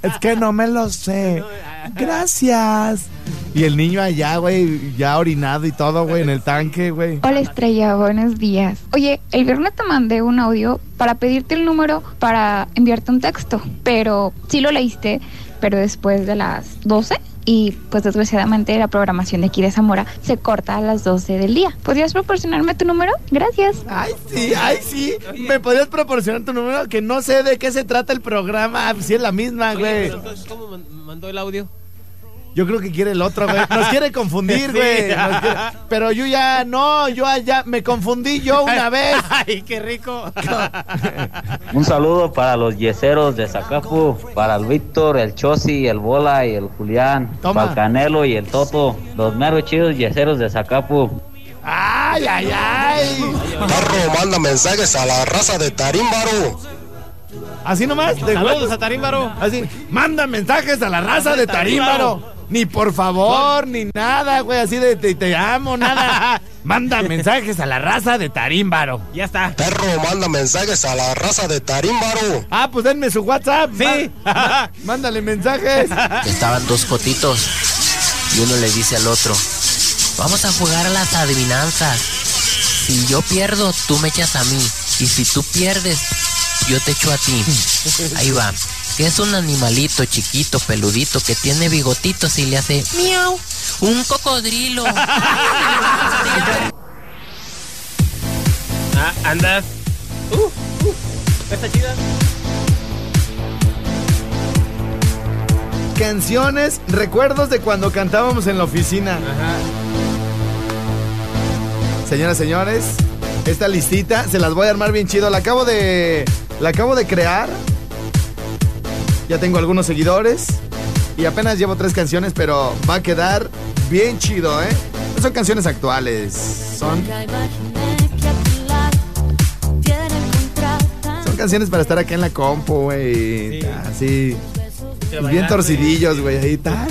Es que no me lo sé. Gracias. Y el niño allá, güey, ya orinado y todo, güey, en el tanque, güey. Hola Estrella, buenos días. Oye, el viernes te mandé un audio para pedirte el número para enviarte un texto, pero sí lo leíste, pero después de las 12 y pues desgraciadamente la programación de aquí de Zamora se corta a las 12 del día. ¿Podrías proporcionarme tu número? Gracias. Ay, sí, ay, sí. ¿Me podrías proporcionar tu número? Que no sé de qué se trata el programa. Si es la misma, güey. ¿cómo man- mandó el audio? Yo creo que quiere el otro, güey. Nos quiere confundir, (laughs) güey. Quiere- Pero yo ya, no, yo allá me confundí yo una (laughs) vez. Ay, qué rico. (laughs) Un saludo para los yeseros de Zacapu, para el Víctor, el Chosi, el Bola y el Julián, Toma. para el Canelo y el Toto, los meros chidos yeseros de Zacapu. Ay, ay, ay. Perro, manda mensajes a la raza de Tarímbaro. Así nomás. De Saludos huevos. a Tarímbaro. Así, manda mensajes a la raza de Tarímbaro. Ni por favor, ni nada, güey. Así de te, te amo, nada. (laughs) Manda mensajes a la raza de Tarímbaro. Ya está. Perro, manda mensajes a la raza de Tarímbaro. Ah, pues denme su WhatsApp. Sí. (laughs) mándale mensajes. Estaban dos cotitos y uno le dice al otro, vamos a jugar a las adivinanzas. Si yo pierdo, tú me echas a mí. Y si tú pierdes, yo te echo a ti. (laughs) Ahí va. Que es un animalito chiquito, peludito, que tiene bigotitos y le hace miau. Un cocodrilo. (laughs) Ah, andas. Uh, uh, está chida. Canciones, recuerdos de cuando cantábamos en la oficina. Señoras, señores, esta listita se las voy a armar bien chido. La acabo de. La acabo de crear. Ya tengo algunos seguidores. Y apenas llevo tres canciones, pero va a quedar bien chido, ¿eh? No son canciones actuales. Son, son canciones para estar acá en la compu, güey. Así. Bien torcidillos, güey. Ahí está.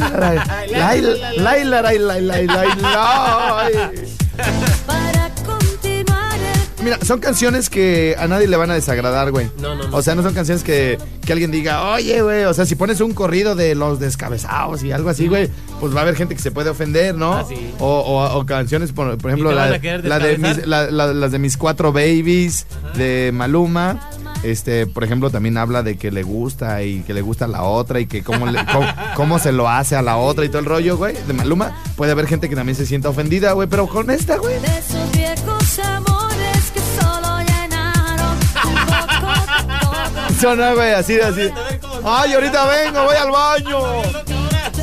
Laila, Laila, Laila, Laila, Laila. Mira, son canciones que a nadie le van a desagradar, güey. No, no, no. O sea, no son canciones que, que alguien diga, oye, güey. O sea, si pones un corrido de los descabezados y algo así, güey, pues va a haber gente que se puede ofender, ¿no? Ah, sí. o, o- o canciones, por, por ejemplo, te la, van a querer la de descabezar? mis, la- la- las de mis cuatro babies, de Maluma. Este, por ejemplo, también habla de que le gusta y que le gusta a la otra y que cómo, le- cómo, (laughs) cómo se lo hace a la otra y todo el rollo, güey, de Maluma. Puede haber gente que también se sienta ofendida, güey, pero con esta, güey. De esos viejos Suena, güey, así, así. Ay, ahorita vengo, voy al baño.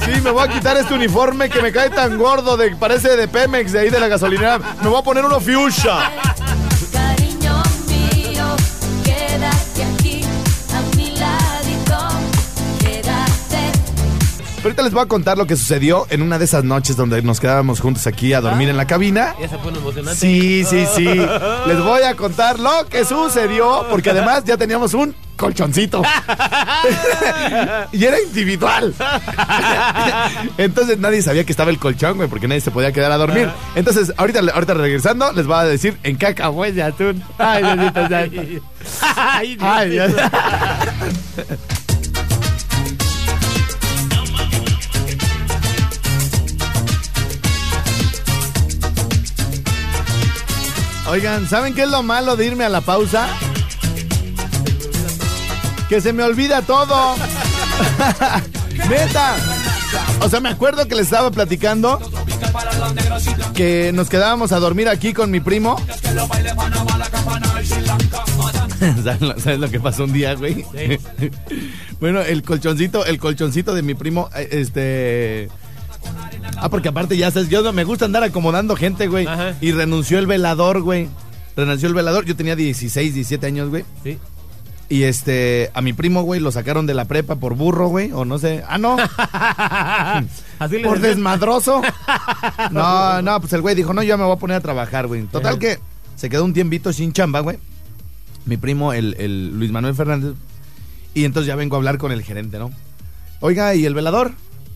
Sí, me voy a quitar este uniforme que me cae tan gordo, de, parece de Pemex, de ahí de la gasolinera. Me voy a poner uno fuchsia. Pero ahorita les voy a contar lo que sucedió en una de esas noches donde nos quedábamos juntos aquí a dormir en la cabina. Ya se pone emocionante. Sí, sí, sí. (laughs) Les voy a contar lo que sucedió, porque además ya teníamos un colchoncito. (laughs) y era individual. (laughs) Entonces nadie sabía que estaba el colchón, güey, porque nadie se podía quedar a dormir. Entonces, ahorita, ahorita regresando, les voy a decir en qué acabó ese atún. Ay, Diosito. Ay, Dios Ay, Dios. Oigan, ¿saben qué es lo malo de irme a la pausa? Que se me olvida todo. (laughs) Neta. O sea, me acuerdo que les estaba platicando que nos quedábamos a dormir aquí con mi primo. (laughs) ¿Sabes lo- ¿Sabes lo que pasó un día, güey? (laughs) bueno, el colchoncito, el colchoncito de mi primo, eh, este... Ah, porque aparte ya sabes, yo no me gusta andar acomodando gente, güey. Y renunció el velador, güey. Renunció el velador. Yo tenía 16, 17 años, güey. Sí. Y este, a mi primo, güey, lo sacaron de la prepa por burro, güey. O no sé. Ah, no. (laughs) Así por desmadroso. (laughs) No, no, pues el güey dijo, no, yo me voy a poner a trabajar, güey. Total que se quedó un tiempito sin chamba, güey. Mi primo, el, el Luis Manuel Fernández. Y entonces ya vengo a hablar con el gerente, ¿no? Oiga, ¿y el velador?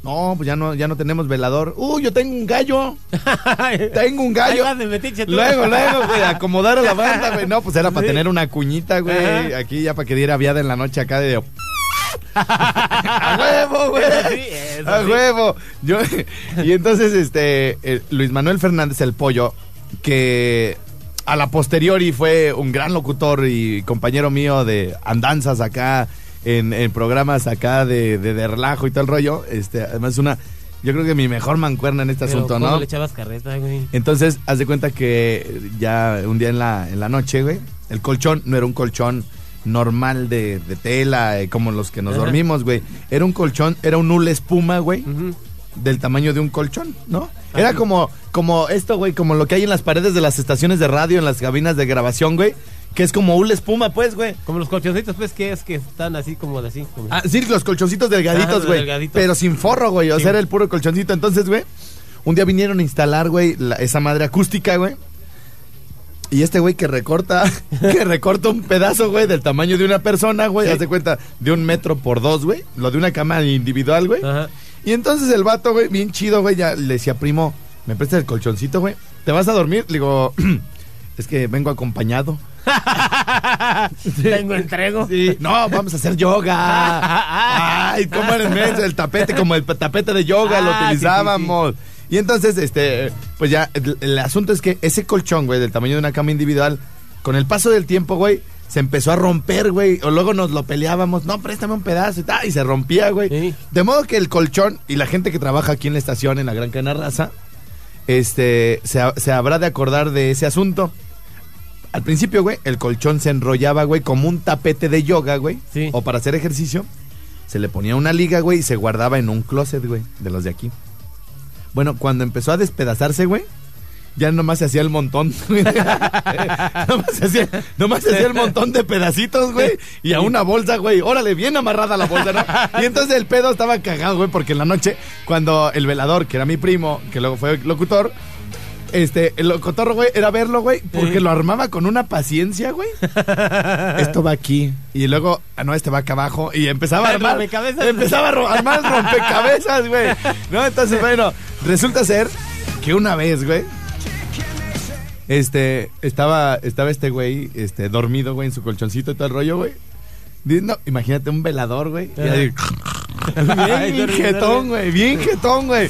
No, pues ya no, ya no tenemos velador. Uh, yo tengo un gallo. (laughs) tengo un gallo. Ahí vas de metiche tú. Luego, luego, güey, acomodar a la banda, güey. No, pues era para Sí. tener una cuñita, güey. Ajá. Aquí ya para que diera viada en la noche acá de... (laughs) ¡A huevo, güey! Sí, ¡A sí. huevo! Yo, y entonces, este, eh, Luis Manuel Fernández el Pollo, que a la posteriori fue un gran locutor y compañero mío de andanzas acá, en, en programas acá de, de, de relajo y todo el rollo. Este, además, una, yo creo que mi mejor mancuerna en este Pero, asunto, ¿cómo ¿no? le echabas carreta, güey? Entonces, haz de cuenta que ya un día en la, en la noche, güey, el colchón no era un colchón normal de, de tela, eh, como los que nos Ajá. dormimos, güey. Era un colchón, era un hule espuma, güey, del tamaño de un colchón, ¿no? Era como, como esto, güey, como lo que hay en las paredes de las estaciones de radio, en las cabinas de grabación, güey, que es como hule espuma, pues, güey. Como los colchoncitos, pues, que es que están así como de así. Como... Ah, sí, los colchoncitos delgaditos, güey. Pero sin forro, güey. O Sí. sea, era el puro colchoncito. Entonces, güey, un día vinieron a instalar, güey, la- esa madre acústica, güey. Y este güey que recorta, (laughs) que recorta un pedazo, güey, del tamaño de una persona, güey. Sí. Hace cuenta, de un metro por dos, güey. Lo de una cama individual, güey. Ajá. Y entonces el vato, güey, bien chido, güey, ya le decía, primo, ¿me prestas el colchoncito, güey? ¿Te vas a dormir? Le digo, (clears throat) es que vengo acompañado. (laughs) Tengo entrego. Sí. No, vamos a hacer yoga. (laughs) Ay, cómo el tapete, como el tapete de yoga lo Ah, sí, utilizábamos. Y entonces, este, pues ya, el, el asunto es que ese colchón, güey, del tamaño de una cama individual, con el paso del tiempo, güey, se empezó a romper, güey. O luego nos lo peleábamos, no, préstame un pedazo y tal, y se rompía, güey. De modo que el colchón y la gente que trabaja aquí en la estación, en la Gran Cana Raza, este, se, se habrá de acordar de ese asunto. Al principio, güey, el colchón se enrollaba, güey, como un tapete de yoga, güey. O para hacer ejercicio. Se le ponía una liga, güey, y se guardaba en un closet, güey, de los de aquí. Bueno, cuando empezó a despedazarse, güey, ya nomás se hacía el montón. (laughs) güey. nomás, se hacía, nomás se hacía el montón de pedacitos, güey. Y a una bolsa, güey. Órale, bien amarrada la bolsa, ¿no? Y entonces el pedo estaba cagado, güey, porque en la noche, cuando el velador, que era mi primo, que luego fue locutor, este, el locutor, güey, era verlo, güey, porque lo armaba con una paciencia, güey. (laughs) Esto va aquí. Y luego, ah, no, este va acá abajo. Y empezaba a armar. Rompecabezas. Empezaba a armar rompecabezas, güey. ¿No? Entonces, bueno, resulta ser que una vez, güey. Este, estaba, estaba este güey, este, dormido, güey, en su colchoncito y todo el rollo, güey. No, imagínate un velador, güey. y (laughs) bien jetón, güey, bien jetón, güey.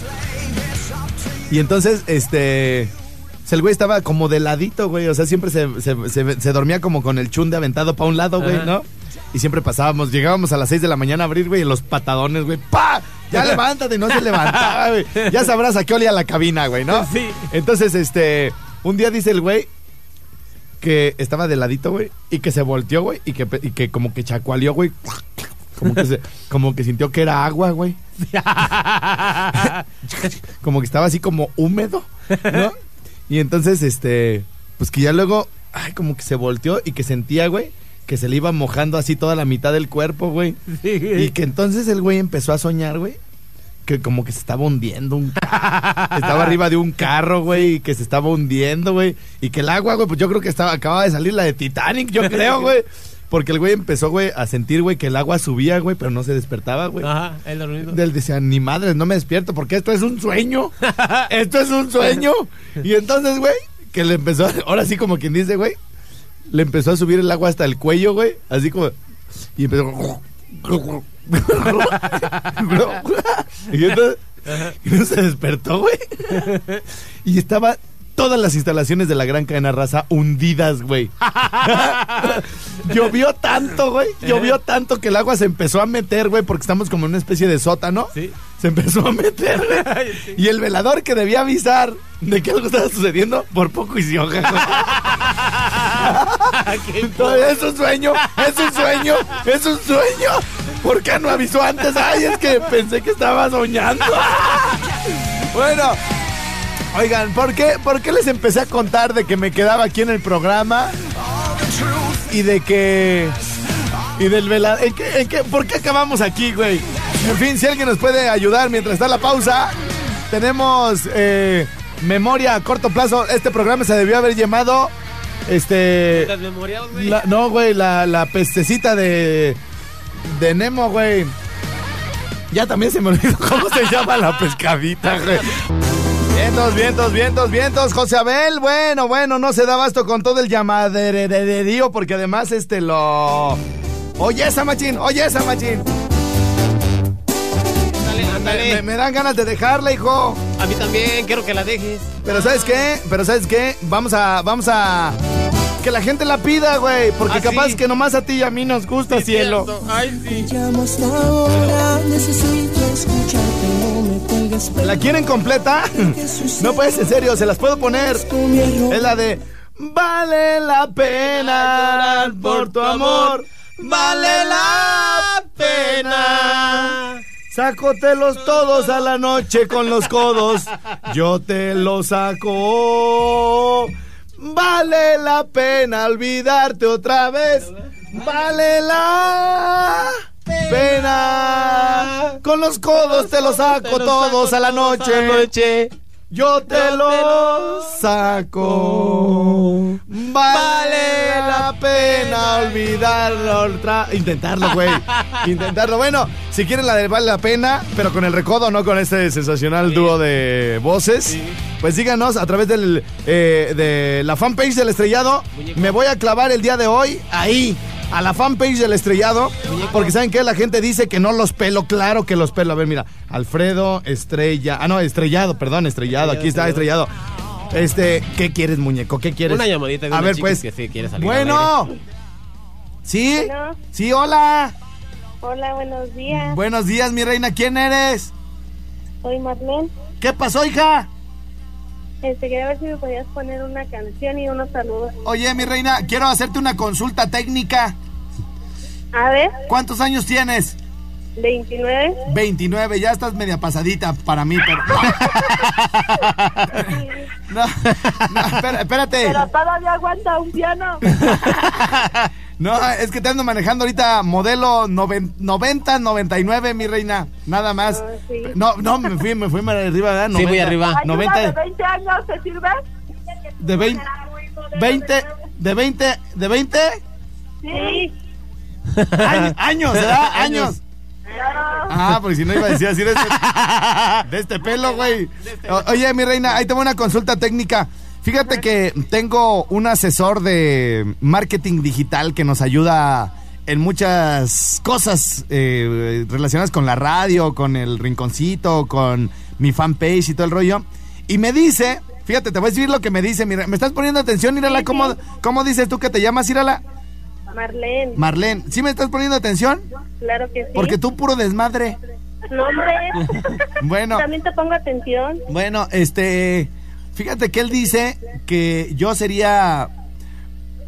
Y entonces, este. pues, el güey estaba como de ladito, güey. O sea, siempre se, se- se- se dormía como con el chunde aventado para un lado, güey, Ajá. ¿no? Y siempre pasábamos, llegábamos a las 6 de la mañana a abrir, güey, y los patadones, güey. ¡Pa! Ya (laughs) levántate, y no se levantaba, güey. Ya sabrás a qué olía la cabina, güey, ¿no? Sí. Entonces, este. Un día dice el güey que estaba de ladito, güey, y que se volteó, güey, y que, y que como que chacualeó, güey. Como que, se- como que sintió que era agua, güey. (laughs) como que estaba así como húmedo, ¿no? Y entonces, este, pues que ya luego, ay, como que se volteó y que sentía, güey, que se le iba mojando así toda la mitad del cuerpo, güey. Y que entonces el güey empezó a soñar, güey, que como que se estaba hundiendo un estaba arriba de un carro, güey, y que se estaba hundiendo, güey, y que el agua, güey, pues yo creo que estaba acababa de salir la de Titanic, yo creo, güey. Porque el güey empezó, güey, a sentir, güey, que el agua subía, güey, pero no se despertaba, güey. Ajá, el dormido. Él decía, ni madres, no me despierto porque esto es un sueño. (laughs) esto es un sueño. Y entonces, güey, que le empezó, ahora sí como quien dice, güey, le empezó a subir el agua hasta el cuello, güey, así como, y empezó... (laughs) y entonces, y entonces se despertó, güey. Y estaba todas las instalaciones de la gran cadena raza hundidas, güey. (laughs) llovió tanto, güey. Llovió tanto que el agua se empezó a meter, güey, porque estamos como en una especie de sótano. Sí. Se empezó a meter, güey. (laughs) Y el velador que debía avisar de que algo estaba sucediendo, por poco hizo (laughs) Entonces, es un sueño, es un sueño, es un sueño. ¿Por qué no avisó antes? Ay, es que pensé que estaba soñando. bueno, oigan, ¿por qué, ¿por qué les empecé a contar de que me quedaba aquí en el programa? Y de que... Y del velador... ¿En qué, en qué- ¿Por qué acabamos aquí, güey? En fin, si alguien nos puede ayudar mientras está la pausa, tenemos eh, memoria a corto plazo. Este programa se debió haber llamado... Este... Las memorias, güey. La- no, güey, la, la pestecita de. De Nemo, güey. Ya también se me olvidó cómo se llama la pescadita, güey. Vientos, vientos, vientos, vientos, José Abel. Bueno, bueno, no se da basto con todo el llamaderío porque además este lo. Oye esa machín, oye esa machín. Ándale, ándale. Me, me dan ganas de dejarla, hijo. A mí también, quiero que la dejes. Pero ¿sabes qué? Pero ¿sabes qué? Vamos a, vamos a... Que la gente la pida, güey. Porque ¿Ah, capaz sí? que nomás a ti y a mí nos gusta, cielo. Ay, sí. Llamo hasta ahora, necesito escucharte. ¿La quieren completa? (laughs) No puedes, en serio, se las puedo poner. Es la de... Vale la pena por tu amor. Vale la pena. Sácotelos todos a la noche con los codos. Yo te los saco. Vale la pena olvidarte otra vez. Vale la pena. Con los codos te los saco todos a la noche. Yo te los saco. Vale la pena olvidarlo. Intentarlo, güey. (laughs) Intentarlo. Bueno, si quieren la de vale la pena, pero con el recodo, no con este sensacional dúo de voces, pues díganos a través del, eh, de la fanpage del estrellado. Me voy a clavar el día de hoy ahí. A la fanpage del estrellado, porque saben que la gente dice que no los pelo, claro que los pelo. A ver, mira, Alfredo Estrella, ah no, estrellado, perdón, estrellado, aquí está estrellado. Este, ¿qué quieres, muñeco? ¿Qué quieres? Una llamadita de A una ver, pues. que sí quiere salir al Bueno. ¿Sí? Bueno. Sí, hola. Hola, buenos días. Buenos días, mi reina. ¿Quién eres? Soy Marlene. ¿Qué pasó, hija? Este, quería ver si me podías poner una canción y unos saludos. Oye, mi reina, quiero hacerte una consulta técnica. A ver, ¿Cuántos años tienes? 29. 29, ya estás media pasadita para mí, pero... (laughs) (laughs) No, no, espérate. Pero todavía aguanta un piano. (laughs) No, es que te ando manejando ahorita modelo noven- 90, 99, mi reina. Nada más. No, no, me fui, me fui arriba, ¿verdad? Sí, voy arriba. ¿Ayuda 90, de 20 años te sirve? de 20, 20, de 20, de 20 Sí. (laughs) años, años, ¿verdad? Años. Ah, porque si no iba a decir así de este, (laughs) de este pelo, güey. O- Oye, mi reina, ahí tengo una consulta técnica. Fíjate que tengo un asesor de marketing digital que nos ayuda en muchas cosas eh, relacionadas con la radio, con el rinconcito, con mi fanpage y todo el rollo. Y me dice, fíjate, te voy a decir lo que me dice. Mira, ¿me estás poniendo atención, Írala? ¿Cómo, ¿Cómo dices tú que te llamas, Írala? Marlene. Marlene, ¿sí me estás poniendo atención? Claro que sí. Porque tú puro desmadre. No, hombre. (laughs) Bueno. También te pongo atención. Bueno, este, fíjate que él dice que yo sería,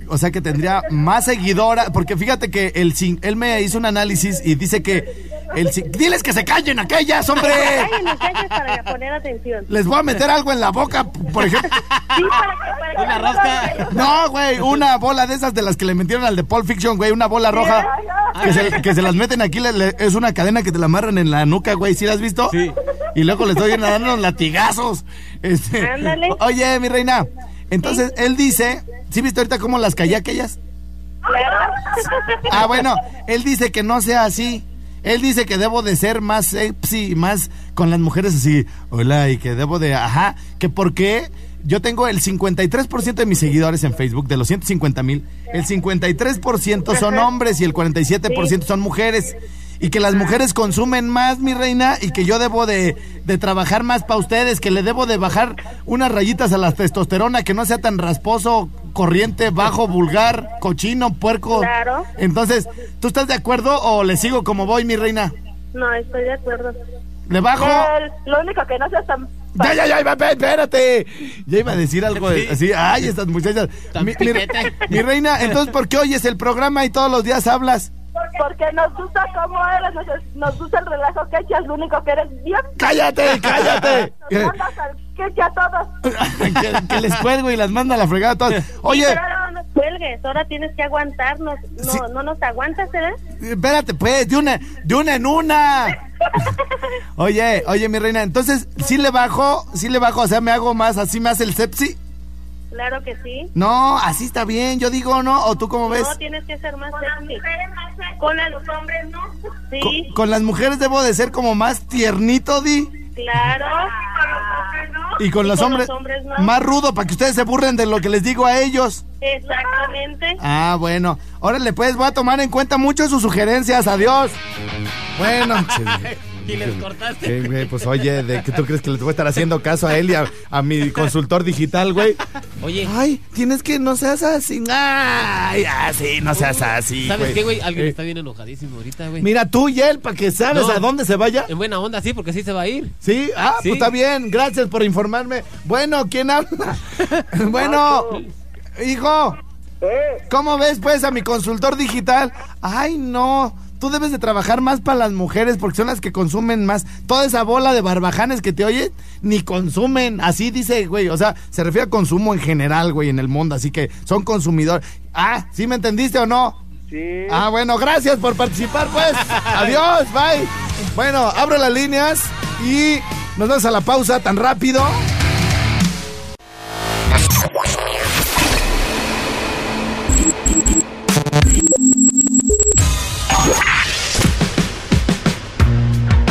o sea, que tendría más seguidora, porque fíjate que el, él me hizo un análisis y dice que el, diles que se callen aquellas, hombre. (laughs) Cállense, cállense para poner atención. Les voy a meter algo en la boca, por ejemplo. (laughs) Sí, para que, para que Una rosca. No, güey, una bola de esas de las que le metieron al de Pulp Fiction, güey, una bola roja. Que se, que se las meten aquí, le- le- es una cadena que te la amarran en la nuca, güey, ¿sí la has visto? Sí. Y luego les doy dando unos latigazos. Este, Ándale. Oye, mi reina, entonces él dice, ¿sí viste ahorita cómo las callé aquellas? Ah, bueno, él dice que no sea así. Él dice que debo de ser más sexy, más con las mujeres así, hola, y que debo de, ajá, que porque yo tengo el 53% de mis seguidores en Facebook, de los 150 mil, el 53% son hombres y el 47% son mujeres. Y que las mujeres consumen más, mi reina, y que yo debo de, de trabajar más para ustedes, que le debo de bajar unas rayitas a la testosterona, que no sea tan rasposo, corriente, bajo, vulgar, cochino, puerco. Claro. Entonces, ¿tú estás de acuerdo o le sigo como voy, mi reina? No, estoy de acuerdo. ¿Le bajo? El- lo único que no seas tan... Ya, ya, ya, ya, espérate. Ya iba a decir algo de- así. Ay, estas muchachas. Mi, mi- mi reina, entonces, ¿por qué oyes el programa y todos los días hablas? Porque nos gusta cómo eres, nos, nos gusta el relajo que echas, lo único que eres bien... ¡Cállate, (laughs) cállate! Nos mandas al queche a todos. (laughs) que, que les cuelgo y las manda a la fregada todas. Oye, Pero no cuelgues, ahora tienes que aguantarnos. No, Sí. no nos aguantas, ¿verdad? espérate, pues, de una, de una en una. (laughs) Oye, oye, mi reina, entonces, ¿sí le bajo? ¿Sí le bajo? O sea, ¿me hago más, así me hace el sepsi? Claro que sí. No, así está bien, yo digo no, o tú cómo ves. No, tienes que ser más sexy. Con los hombres, ¿no? Sí. Con, con las mujeres debo de ser como más tiernito, Di. Claro. Y con los hombres, no. más rudo para que ustedes se burlen de lo que les digo a ellos. Exactamente. Ah, bueno. Órale, pues voy a tomar en cuenta mucho sus sugerencias. Adiós. Bueno. (laughs) Y les cortaste. Güey, pues oye, ¿de qué tú crees que les voy a estar haciendo caso a él y a, a mi consultor digital, güey? Oye. Ay, tienes que no seas así. Ay, así, no seas así. ¿Sabes qué, güey? Alguien Eh, está bien enojadísimo ahorita, güey. Mira tú y él, para que sabes No. a dónde se vaya. En buena onda, sí, porque sí se va a ir. Sí, ah, Sí. pues está bien. Gracias por informarme. Bueno, ¿quién habla? (laughs) bueno, hijo. ¿Cómo ves, pues, a mi consultor digital? Ay, no. Tú debes de trabajar más para las mujeres porque son las que consumen más. Toda esa bola de barbajanes que te oye, ni consumen. Así dice, güey. O sea, se refiere a consumo en general, güey, en el mundo. Así que son consumidores. Ah, ¿sí me entendiste o no? Sí. Ah, bueno, gracias por participar, pues. (laughs) Adiós, bye. Bueno, abro las líneas y nos vamos a la pausa tan rápido.